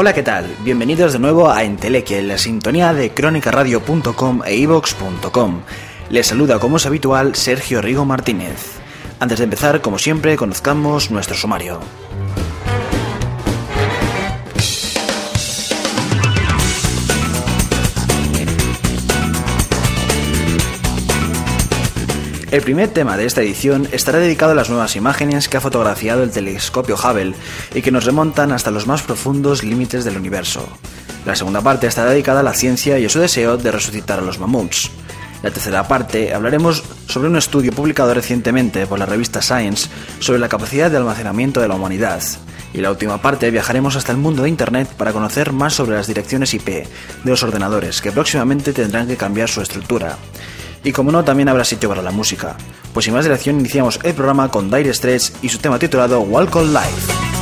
Hola, ¿qué tal? Bienvenidos de nuevo a Entelequia, en la sintonía de crónicaradio.com e ivox.com. Les saluda, como es habitual, Sergio Rigo Martínez. Antes de empezar, como siempre, conozcamos nuestro sumario. El primer tema de esta edición estará dedicado a las nuevas imágenes que ha fotografiado el telescopio Hubble y que nos remontan hasta los más profundos límites del universo. La segunda parte estará dedicada a la ciencia y a su deseo de resucitar a los mamuts. La tercera parte hablaremos sobre un estudio publicado recientemente por la revista Science sobre la capacidad de almacenamiento de la humanidad. Y la última parte viajaremos hasta el mundo de Internet para conocer más sobre las direcciones IP de los ordenadores que próximamente tendrán que cambiar su estructura. Y como no, también habrá sitio para la música. Pues sin más dilación iniciamos el programa con Dire Straits y su tema titulado Walk on Life.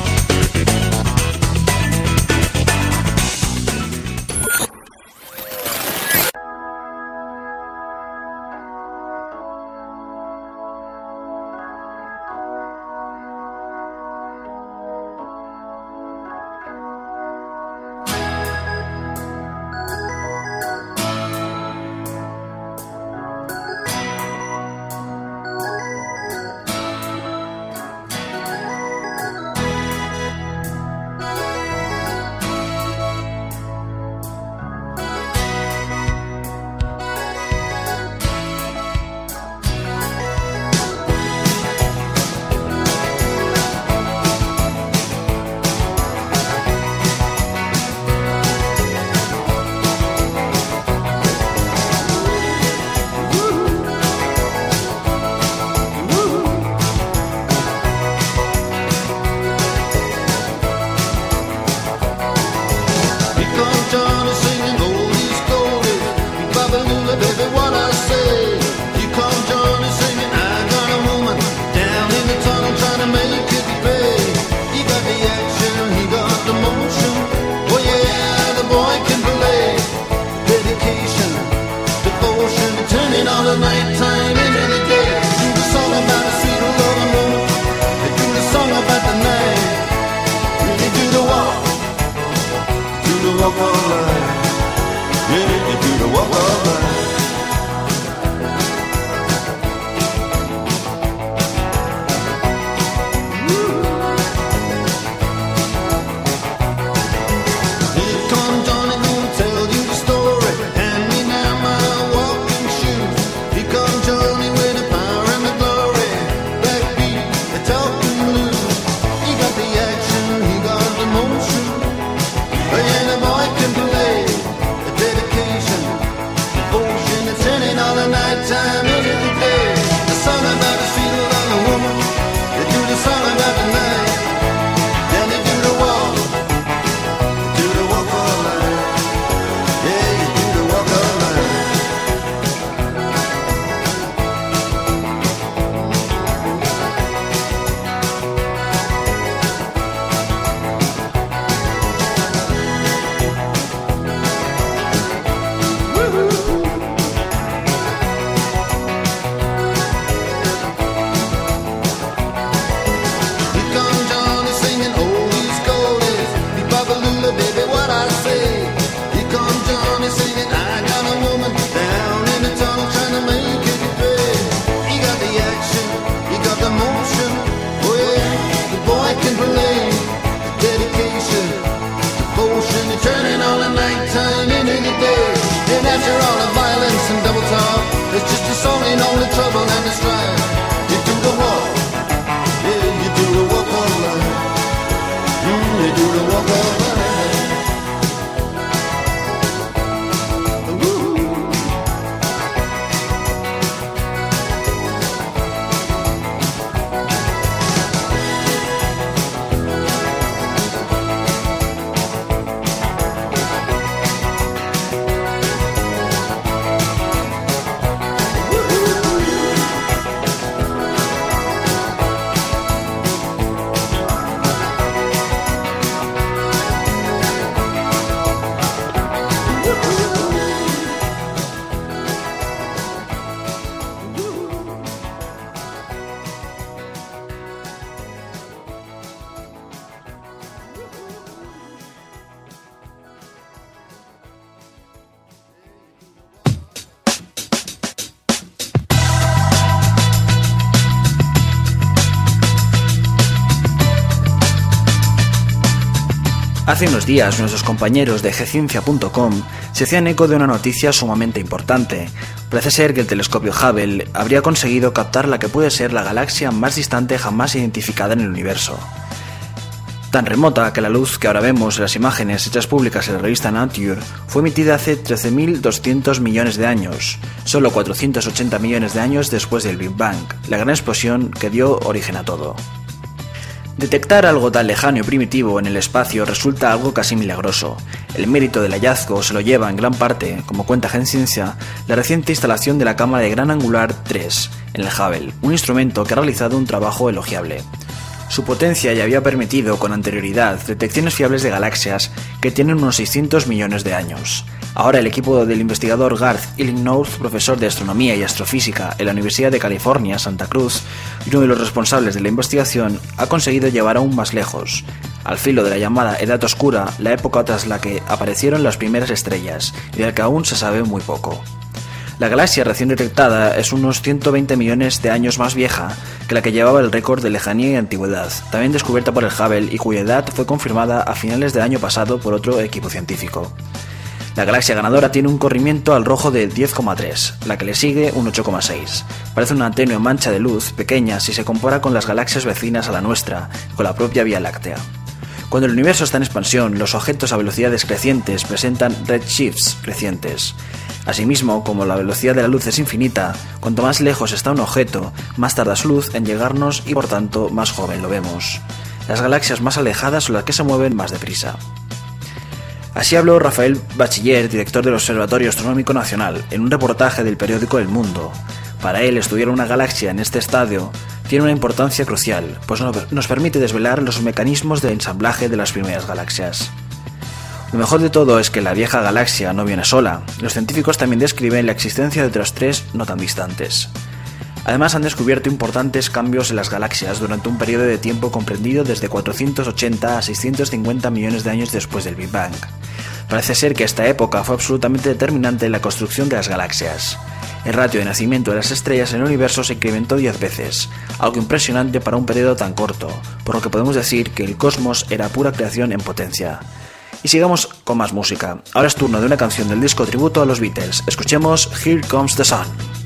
trouble Hace unos días nuestros compañeros de gciencia.com se hacían eco de una noticia sumamente importante. Parece ser que el telescopio Hubble habría conseguido captar la que puede ser la galaxia más distante jamás identificada en el universo. Tan remota que la luz que ahora vemos en las imágenes hechas públicas en la revista Nature fue emitida hace 13.200 millones de años, solo 480 millones de años después del Big Bang, la gran explosión que dio origen a todo. Detectar algo tan lejano y primitivo en el espacio resulta algo casi milagroso. El mérito del hallazgo se lo lleva en gran parte, como cuenta Ciencia, la reciente instalación de la cámara de gran angular 3 en el Hubble, un instrumento que ha realizado un trabajo elogiable. Su potencia ya había permitido con anterioridad detecciones fiables de galaxias que tienen unos 600 millones de años. Ahora el equipo del investigador Garth Illingworth, profesor de astronomía y astrofísica en la Universidad de California, Santa Cruz, y uno de los responsables de la investigación, ha conseguido llevar aún más lejos, al filo de la llamada Edad Oscura, la época tras la que aparecieron las primeras estrellas, y de la que aún se sabe muy poco. La galaxia recién detectada es unos 120 millones de años más vieja que la que llevaba el récord de lejanía y antigüedad, también descubierta por el Hubble y cuya edad fue confirmada a finales del año pasado por otro equipo científico. La galaxia ganadora tiene un corrimiento al rojo de 10,3, la que le sigue un 8,6. Parece una tenue mancha de luz pequeña si se compara con las galaxias vecinas a la nuestra, con la propia Vía Láctea. Cuando el universo está en expansión, los objetos a velocidades crecientes presentan redshifts crecientes. Asimismo, como la velocidad de la luz es infinita, cuanto más lejos está un objeto, más tarda su luz en llegarnos y por tanto más joven lo vemos. Las galaxias más alejadas son las que se mueven más deprisa. Así habló Rafael Bachiller, director del Observatorio Astronómico Nacional, en un reportaje del periódico El Mundo. Para él, estudiar una galaxia en este estadio tiene una importancia crucial, pues nos permite desvelar los mecanismos de ensamblaje de las primeras galaxias. Lo mejor de todo es que la vieja galaxia no viene sola. Los científicos también describen la existencia de otras tres no tan distantes. Además han descubierto importantes cambios en las galaxias durante un periodo de tiempo comprendido desde 480 a 650 millones de años después del Big Bang. Parece ser que esta época fue absolutamente determinante en la construcción de las galaxias. El ratio de nacimiento de las estrellas en el universo se incrementó 10 veces, algo impresionante para un periodo tan corto, por lo que podemos decir que el cosmos era pura creación en potencia. Y sigamos con más música. Ahora es turno de una canción del disco tributo a los Beatles. Escuchemos Here Comes the Sun.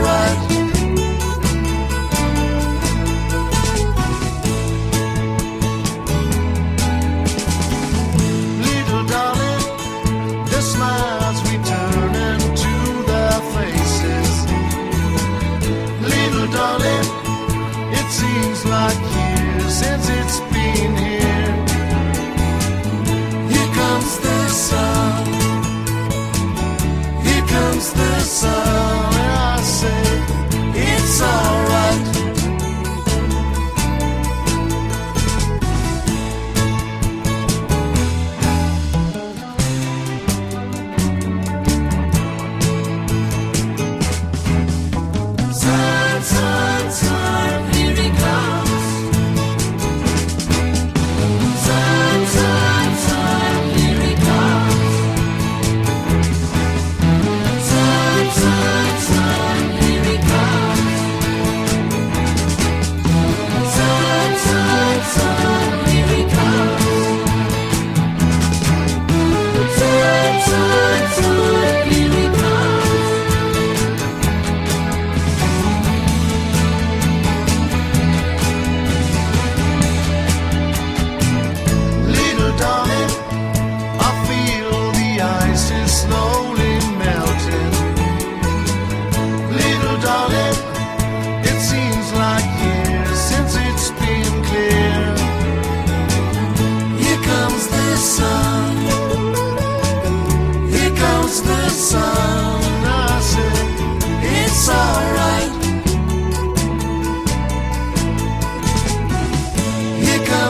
Since it's been here. Here comes the sun comes the sun,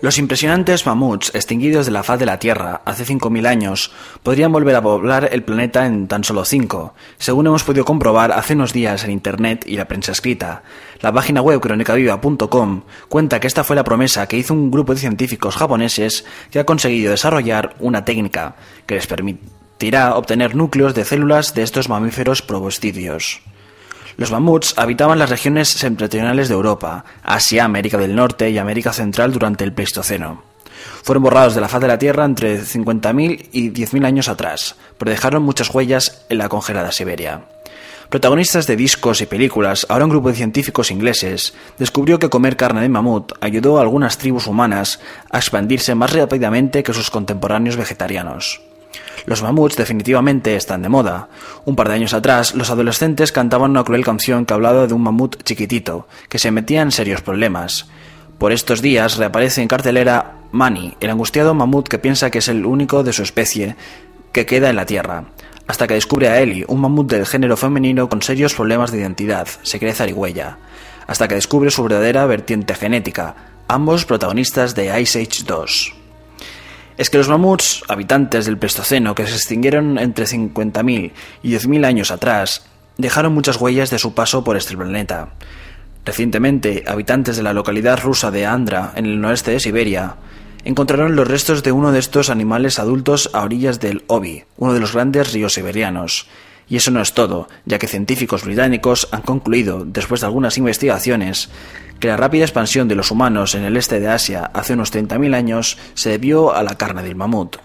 Los impresionantes mamuts extinguidos de la faz de la Tierra hace 5.000 años podrían volver a poblar el planeta en tan solo 5, según hemos podido comprobar hace unos días en Internet y la prensa escrita. La página web cronicaviva.com cuenta que esta fue la promesa que hizo un grupo de científicos japoneses que ha conseguido desarrollar una técnica que les permitirá obtener núcleos de células de estos mamíferos proboscidios. Los mamuts habitaban las regiones septentrionales de Europa, Asia, América del Norte y América Central durante el Pleistoceno. Fueron borrados de la faz de la Tierra entre 50.000 y 10.000 años atrás, pero dejaron muchas huellas en la congelada Siberia. Protagonistas de discos y películas, ahora un grupo de científicos ingleses descubrió que comer carne de mamut ayudó a algunas tribus humanas a expandirse más rápidamente que sus contemporáneos vegetarianos. Los mamuts definitivamente están de moda. Un par de años atrás, los adolescentes cantaban una cruel canción que hablaba de un mamut chiquitito, que se metía en serios problemas. Por estos días reaparece en cartelera Manny, el angustiado mamut que piensa que es el único de su especie que queda en la Tierra, hasta que descubre a Ellie, un mamut del género femenino con serios problemas de identidad, se cree zarigüeya, hasta que descubre su verdadera vertiente genética, ambos protagonistas de Ice Age 2 es que los mamuts, habitantes del Pleistoceno, que se extinguieron entre 50.000 y 10.000 años atrás, dejaron muchas huellas de su paso por este planeta. Recientemente, habitantes de la localidad rusa de Andra, en el noreste de Siberia, encontraron los restos de uno de estos animales adultos a orillas del Obi, uno de los grandes ríos siberianos. Y eso no es todo, ya que científicos británicos han concluido, después de algunas investigaciones, que la rápida expansión de los humanos en el este de Asia hace unos 30.000 años se debió a la carne del mamut.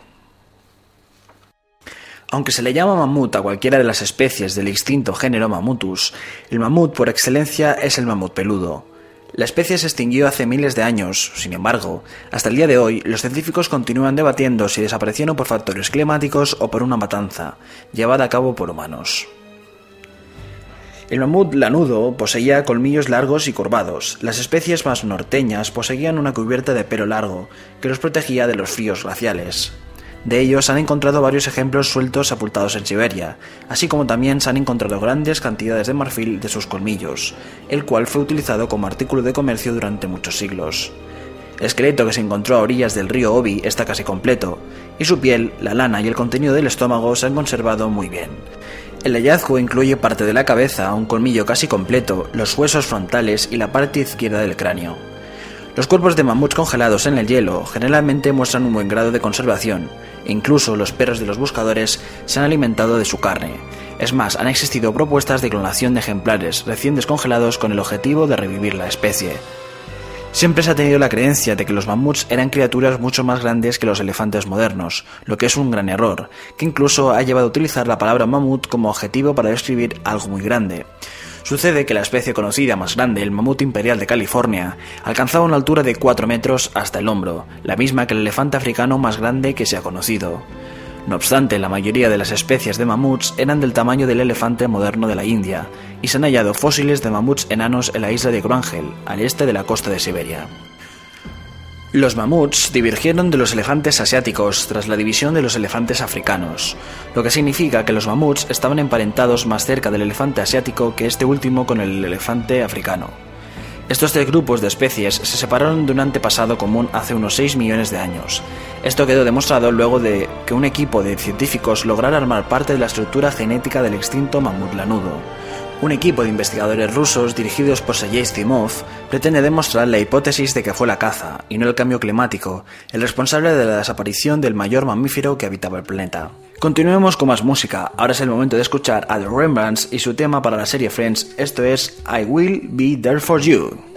Aunque se le llama mamut a cualquiera de las especies del extinto género Mamutus, el mamut por excelencia es el mamut peludo. La especie se extinguió hace miles de años, sin embargo, hasta el día de hoy los científicos continúan debatiendo si desaparecieron por factores climáticos o por una matanza, llevada a cabo por humanos. El mamut lanudo poseía colmillos largos y curvados. Las especies más norteñas poseían una cubierta de pelo largo que los protegía de los fríos glaciales. De ellos han encontrado varios ejemplos sueltos sepultados en Siberia, así como también se han encontrado grandes cantidades de marfil de sus colmillos, el cual fue utilizado como artículo de comercio durante muchos siglos. El esqueleto que se encontró a orillas del río Obi está casi completo, y su piel, la lana y el contenido del estómago se han conservado muy bien. El hallazgo incluye parte de la cabeza, un colmillo casi completo, los huesos frontales y la parte izquierda del cráneo. Los cuerpos de mamuts congelados en el hielo generalmente muestran un buen grado de conservación, incluso los perros de los buscadores se han alimentado de su carne. Es más, han existido propuestas de clonación de ejemplares recién descongelados con el objetivo de revivir la especie. Siempre se ha tenido la creencia de que los mamuts eran criaturas mucho más grandes que los elefantes modernos, lo que es un gran error, que incluso ha llevado a utilizar la palabra mamut como objetivo para describir algo muy grande. Sucede que la especie conocida más grande, el mamut imperial de California, alcanzaba una altura de 4 metros hasta el hombro, la misma que el elefante africano más grande que se ha conocido. No obstante, la mayoría de las especies de mamuts eran del tamaño del elefante moderno de la India, y se han hallado fósiles de mamuts enanos en la isla de Grangel, al este de la costa de Siberia. Los mamuts divergieron de los elefantes asiáticos tras la división de los elefantes africanos, lo que significa que los mamuts estaban emparentados más cerca del elefante asiático que este último con el elefante africano. Estos tres grupos de especies se separaron de un antepasado común hace unos 6 millones de años. Esto quedó demostrado luego de que un equipo de científicos lograra armar parte de la estructura genética del extinto mamut lanudo. Un equipo de investigadores rusos dirigidos por Sergei Zimov pretende demostrar la hipótesis de que fue la caza, y no el cambio climático, el responsable de la desaparición del mayor mamífero que habitaba el planeta. Continuemos con más música. Ahora es el momento de escuchar a The Rembrandts y su tema para la serie Friends. Esto es I Will Be There For You.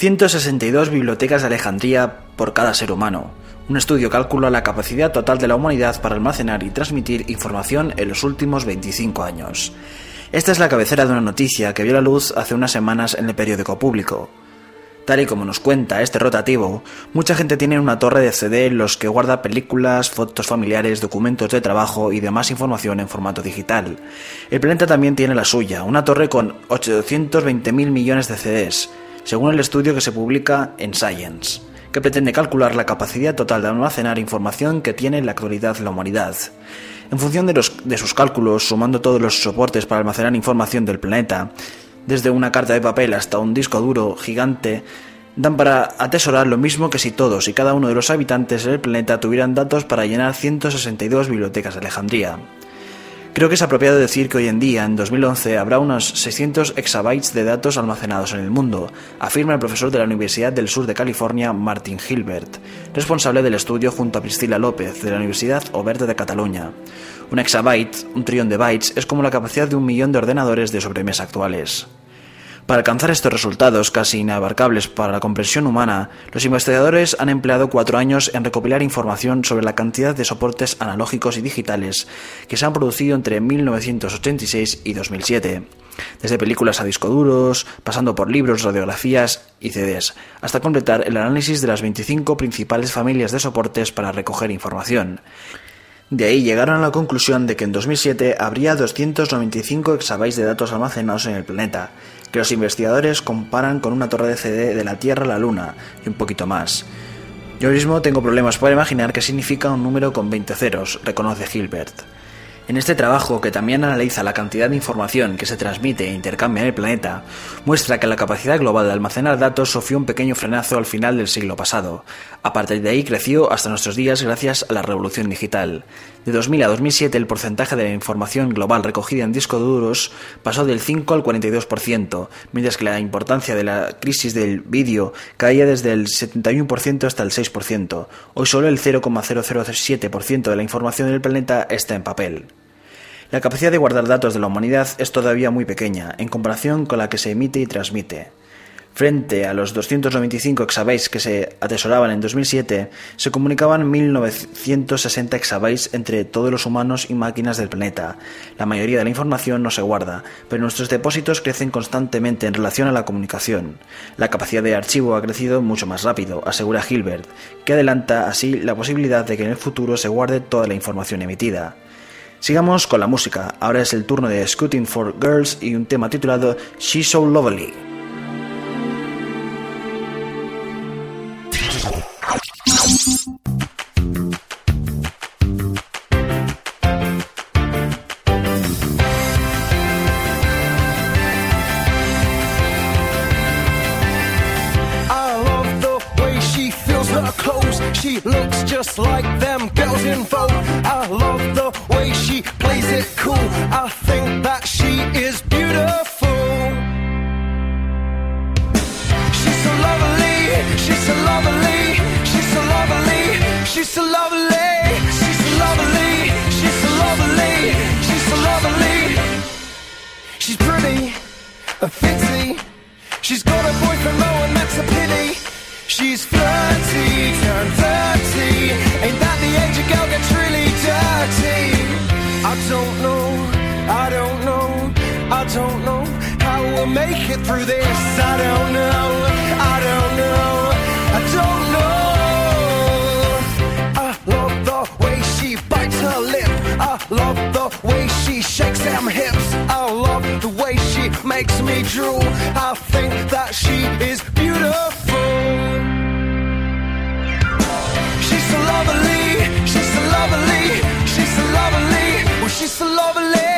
...162 bibliotecas de Alejandría por cada ser humano. Un estudio calcula la capacidad total de la humanidad para almacenar y transmitir información en los últimos 25 años. Esta es la cabecera de una noticia que vio la luz hace unas semanas en el periódico público. Tal y como nos cuenta este rotativo, mucha gente tiene una torre de CD en los que guarda películas, fotos familiares, documentos de trabajo y demás información en formato digital. El planeta también tiene la suya, una torre con 820.000 millones de CDs, según el estudio que se publica en Science, que pretende calcular la capacidad total de almacenar información que tiene en la actualidad la humanidad. En función de, sus cálculos, sumando todos los soportes para almacenar información del planeta, desde una carta de papel hasta un disco duro gigante, dan para atesorar lo mismo que si todos y cada uno de los habitantes del planeta tuvieran datos para llenar 162 bibliotecas de Alejandría. Creo que es apropiado decir que hoy en día, en 2011, habrá unos 600 exabytes de datos almacenados en el mundo, afirma el profesor de la Universidad del Sur de California, Martin Gilbert, responsable del estudio junto a Priscila López, de la Universidad Oberta de Cataluña. Un exabyte, un trillón de bytes, es como la capacidad de un millón de ordenadores de sobremesa actuales. Para alcanzar estos resultados casi inabarcables para la comprensión humana, los investigadores han empleado cuatro años en recopilar información sobre la cantidad de soportes analógicos y digitales que se han producido entre 1986 y 2007, desde películas a disco duros, pasando por libros, radiografías y CDs, hasta completar el análisis de las 25 principales familias de soportes para recoger información. De ahí llegaron a la conclusión de que en 2007 habría 295 exabytes de datos almacenados en el planeta, que los investigadores comparan con una torre de CD de la Tierra a la Luna y un poquito más. Yo mismo tengo problemas para imaginar qué significa un número con 20 ceros, reconoce Gilbert. En este trabajo, que también analiza la cantidad de información que se transmite e intercambia en el planeta, muestra que la capacidad global de almacenar datos sufrió un pequeño frenazo al final del siglo pasado. A partir de ahí creció hasta nuestros días gracias a la revolución digital. De 2000 a 2007 el porcentaje de la información global recogida en discos duros pasó del 5 al 42%, mientras que la importancia de la crisis del vídeo caía desde el 71% hasta el 6%. Hoy solo el 0,007% de la información del planeta está en papel. La capacidad de guardar datos de la humanidad es todavía muy pequeña en comparación con la que se emite y transmite. Frente a los 295 exabytes que se atesoraban en 2007, se comunicaban 1960 exabytes entre todos los humanos y máquinas del planeta. La mayoría de la información no se guarda, pero nuestros depósitos crecen constantemente en relación a la comunicación. La capacidad de archivo ha crecido mucho más rápido, asegura Hilbert, que adelanta así la posibilidad de que en el futuro se guarde toda la información emitida. Sigamos con la música. Ahora es el turno de Scooting for Girls y un tema titulado She's So Lovely. Clothes. She looks just like them girls in Vogue. I love the way she plays it cool. I think that she is beautiful. She's so lovely. She's so lovely. She's so lovely. She's so lovely. She's so lovely. She's so lovely. She's so lovely. She's pretty, a fitzy. She's got a boyfriend She's flirty, turned dirty. Ain't that the age a girl gets really dirty? I don't know, I don't know, I don't know how we'll make it through this. I don't know, I don't know, I don't know. I love the way she bites her lip. I love the way she shakes them hips. I love the way she makes me drool. I think that she is beautiful. Lovely, she's so lovely, she's so lovely. Well, she's so lovely,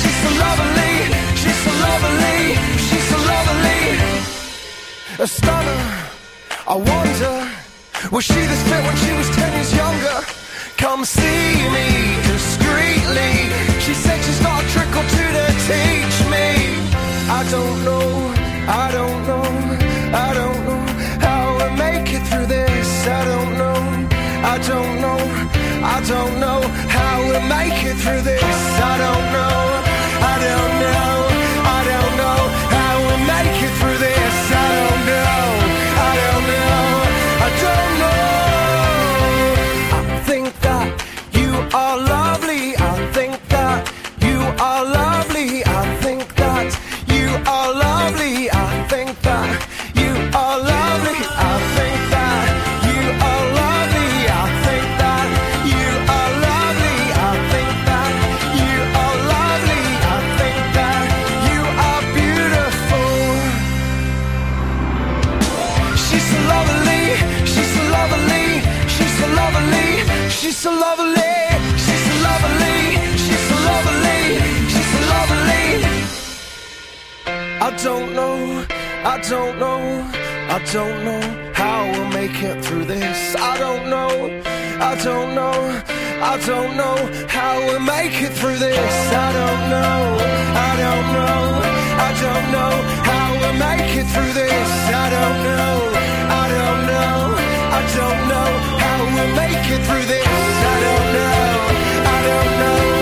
she's so lovely, she's so lovely, she's so lovely. A stunner, I wonder, was she this fit when she was ten years younger? Come see me discreetly. She said she's got a trick to teach me. I don't know, I don't know, I don't know, I don't know how we'll make it through this. I don't know, I don't know, I don't know how we'll make it through this. I don't know, I don't know, I don't know. I think that you are lovely. I think that you are lovely. I think that you are lovely. So lovely, she's so lovely, she's so lovely, she's so lovely. I don't know, I don't know, I don't know how we'll make it through this. I don't know, I don't know, I don't know how we'll make it through this. I don't know, I don't know, I don't know how we'll make it through this. I don't know, I don't know, don't know how we'll make it through this. I don't know, I don't know,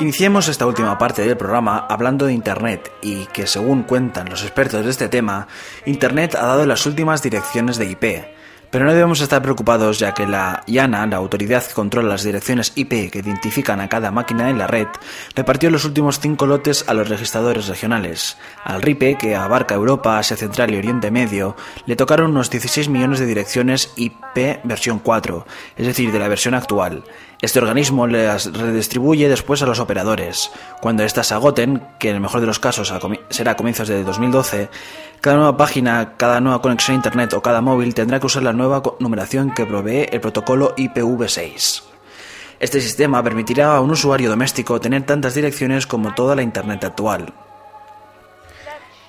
Iniciemos esta última parte del programa hablando de Internet y que según cuentan los expertos de este tema, Internet ha dado las últimas direcciones de IP. Pero no debemos estar preocupados ya que la IANA, la autoridad que controla las direcciones IP que identifican a cada máquina en la red, repartió los últimos cinco lotes a los registradores regionales. Al RIPE, que abarca Europa, Asia Central y Oriente Medio, le tocaron unos 16 millones de direcciones IP versión 4, es decir, de la versión actual. Este organismo las redistribuye después a los operadores. Cuando éstas agoten, que en el mejor de los casos será a comienzos de 2012, cada nueva página, cada nueva conexión a Internet o cada móvil tendrá que usar la nueva numeración que provee el protocolo IPv6. Este sistema permitirá a un usuario doméstico tener tantas direcciones como toda la Internet actual.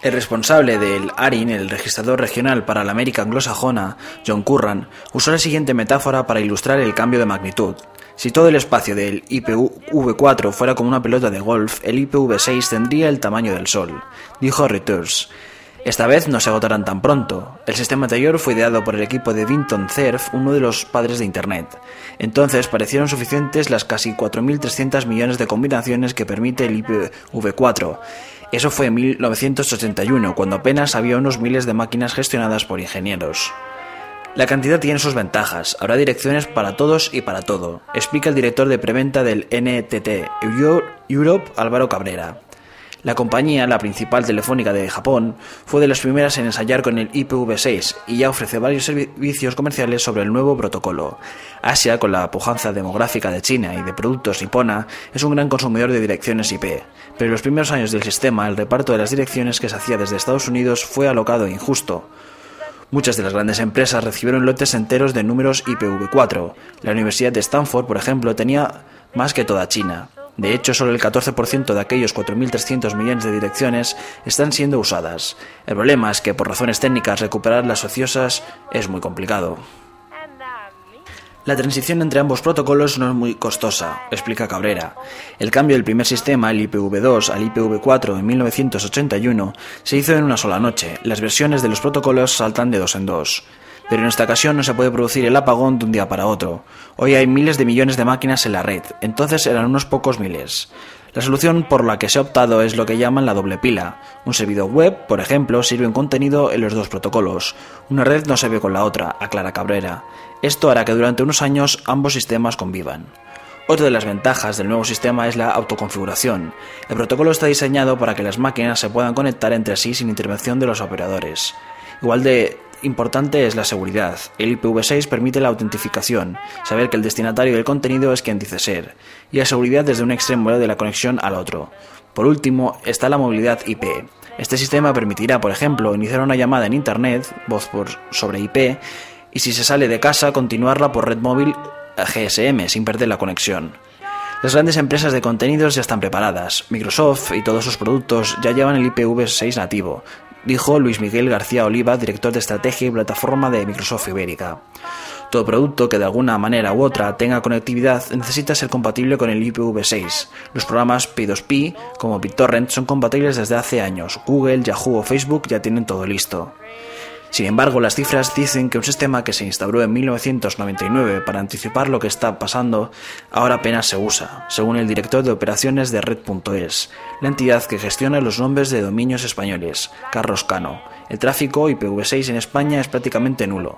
El responsable del ARIN, el registrador regional para la América anglosajona, John Curran, usó la siguiente metáfora para ilustrar el cambio de magnitud. Si todo el espacio del IPv4 fuera como una pelota de golf, el IPv6 tendría el tamaño del Sol, dijo Reuters. Esta vez no se agotarán tan pronto. El sistema anterior fue ideado por el equipo de Vinton Cerf, uno de los padres de Internet. Entonces parecieron suficientes las casi 4.300 millones de combinaciones que permite el IPv4. Eso fue en 1981, cuando apenas había unos miles de máquinas gestionadas por ingenieros. La cantidad tiene sus ventajas. Habrá direcciones para todos y para todo, explica el director de preventa del NTT Euro- Europe, Álvaro Cabrera. La compañía, la principal telefónica de Japón, fue de las primeras en ensayar con el IPv6 y ya ofrece varios servicios comerciales sobre el nuevo protocolo. Asia, con la pujanza demográfica de China y de productos nipona, es un gran consumidor de direcciones IP, pero en los primeros años del sistema el reparto de las direcciones que se hacía desde Estados Unidos fue alocado e injusto. Muchas de las grandes empresas recibieron lotes enteros de números IPv4. La Universidad de Stanford, por ejemplo, tenía más que toda China. De hecho, solo el 14% de aquellos 4.300 millones de direcciones están siendo usadas. El problema es que por razones técnicas recuperar las ociosas es muy complicado. La transición entre ambos protocolos no es muy costosa, explica Cabrera. El cambio del primer sistema, el IPv2 al IPv4 en 1981, se hizo en una sola noche. Las versiones de los protocolos saltan de dos en dos. Pero en esta ocasión no se puede producir el apagón de un día para otro. Hoy hay miles de millones de máquinas en la red, entonces eran unos pocos miles. La solución por la que se ha optado es lo que llaman la doble pila. Un servidor web, por ejemplo, sirve un contenido en los dos protocolos. Una red no se ve con la otra, aclara Cabrera. Esto hará que durante unos años ambos sistemas convivan. Otra de las ventajas del nuevo sistema es la autoconfiguración. El protocolo está diseñado para que las máquinas se puedan conectar entre sí sin intervención de los operadores. Igual de importante es la seguridad. El IPv6 permite la autentificación, saber que el destinatario del contenido es quien dice ser, y la seguridad desde un extremo de la conexión al otro. Por último, está la movilidad IP. Este sistema permitirá, por ejemplo, iniciar una llamada en Internet, voz por sobre IP, y si se sale de casa, continuarla por red móvil GSM sin perder la conexión. Las grandes empresas de contenidos ya están preparadas. Microsoft y todos sus productos ya llevan el IPv6 nativo, dijo Luis Miguel García Oliva, director de estrategia y plataforma de Microsoft Ibérica. Todo producto que de alguna manera u otra tenga conectividad necesita ser compatible con el IPv6. Los programas P2P, como BitTorrent, son compatibles desde hace años. Google, Yahoo o Facebook ya tienen todo listo. Sin embargo, las cifras dicen que un sistema que se instauró en 1999 para anticipar lo que está pasando ahora apenas se usa, según el director de operaciones de Red.es, la entidad que gestiona los nombres de dominios españoles, Carlos Cano. El tráfico IPv6 en España es prácticamente nulo.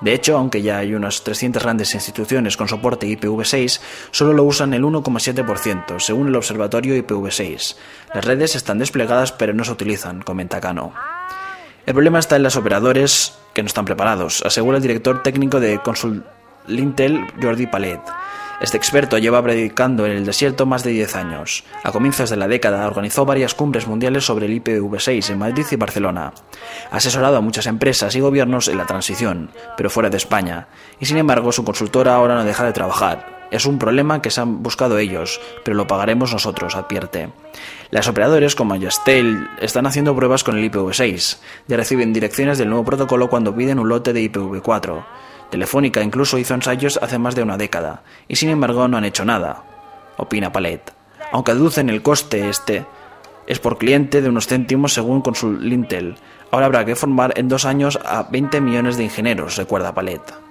De hecho, aunque ya hay unas 300 grandes instituciones con soporte IPv6, solo lo usan el 1,7%, según el observatorio IPv6. Las redes están desplegadas pero no se utilizan, comenta Cano. El problema está en los operadores que no están preparados, asegura el director técnico de Consulintel, Jordi Palet. Este experto lleva predicando en el desierto más de 10 años. A comienzos de la década organizó varias cumbres mundiales sobre el IPv6 en Madrid y Barcelona. Ha asesorado a muchas empresas y gobiernos en la transición, pero fuera de España. Y sin embargo, su consultora ahora no deja de trabajar. Es un problema que se han buscado ellos, pero lo pagaremos nosotros, advierte. Las operadoras como Yastel están haciendo pruebas con el IPv6, ya reciben direcciones del nuevo protocolo cuando piden un lote de IPv4. Telefónica incluso hizo ensayos hace más de una década, y sin embargo no han hecho nada, opina Palet. Aunque aducen el coste este, es por cliente de unos céntimos según Consul Intel. Ahora habrá que formar en dos años a 20 millones de ingenieros, recuerda Palet.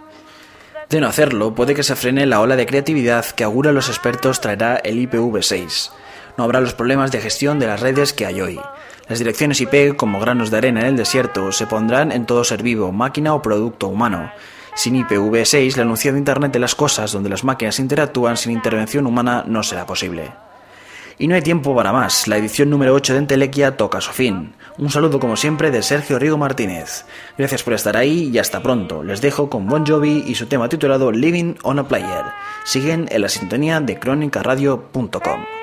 De no hacerlo, puede que se frene la ola de creatividad que augura los expertos traerá el IPv6. No habrá los problemas de gestión de las redes que hay hoy. Las direcciones IP, como granos de arena en el desierto, se pondrán en todo ser vivo, máquina o producto humano. Sin IPv6, la anunciada Internet de las cosas, donde las máquinas interactúan sin intervención humana, no será posible. Y no hay tiempo para más, la edición número 8 de Entelequia toca su fin. Un saludo como siempre de Sergio Rigo Martínez. Gracias por estar ahí y hasta pronto. Les dejo con Bon Jovi y su tema titulado Living on a Player. Siguen en la sintonía de crónicaradio.com.